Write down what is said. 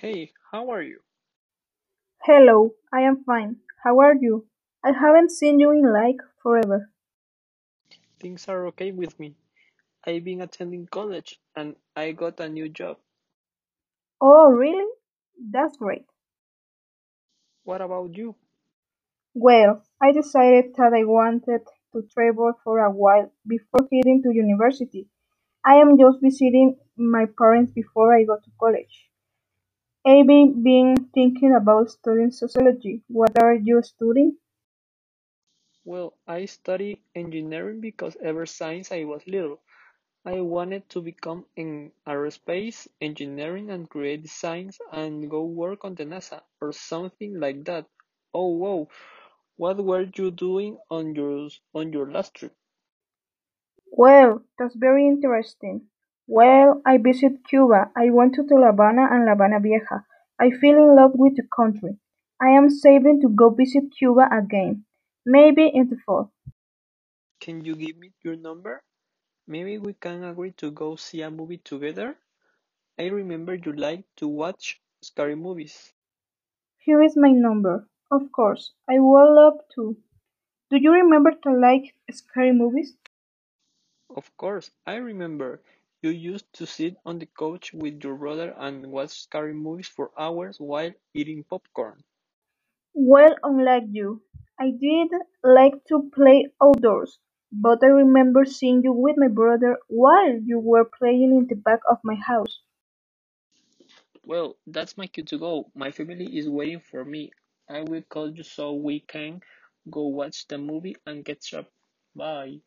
Hey, how are you? Hello, I am fine. How are you? I haven't seen you in like forever. Things are okay with me. I've been attending college and I got a new job. Oh, really? That's great. What about you? Well, I decided that I wanted to travel for a while before heading to university. I am just visiting my parents before I go to college. I've been thinking about studying sociology. What are you studying? Well, I study engineering because ever since I was little, I wanted to become in aerospace engineering and create designs and go work on the NASA or something like that. Oh, wow. What were you doing on your on your last trip? Well, that's very interesting. Well, I visited Cuba. I went to La Habana and La Habana Vieja. I fell in love with the country. I am saving to go visit Cuba again, maybe in the fall. Can you give me your number? Maybe we can agree to go see a movie together? I remember you like to watch scary movies. Here is my number. Of course, I would love to. Do you remember to like scary movies? Of course, I remember. You used to sit on the couch with your brother and watch scary movies for hours while eating popcorn. Well, unlike you, I did like to play outdoors, but I remember seeing you with my brother while you were playing in the back of my house. Well, that's my cue to go. My family is waiting for me. I will call you so we can go watch the movie and catch up. Bye.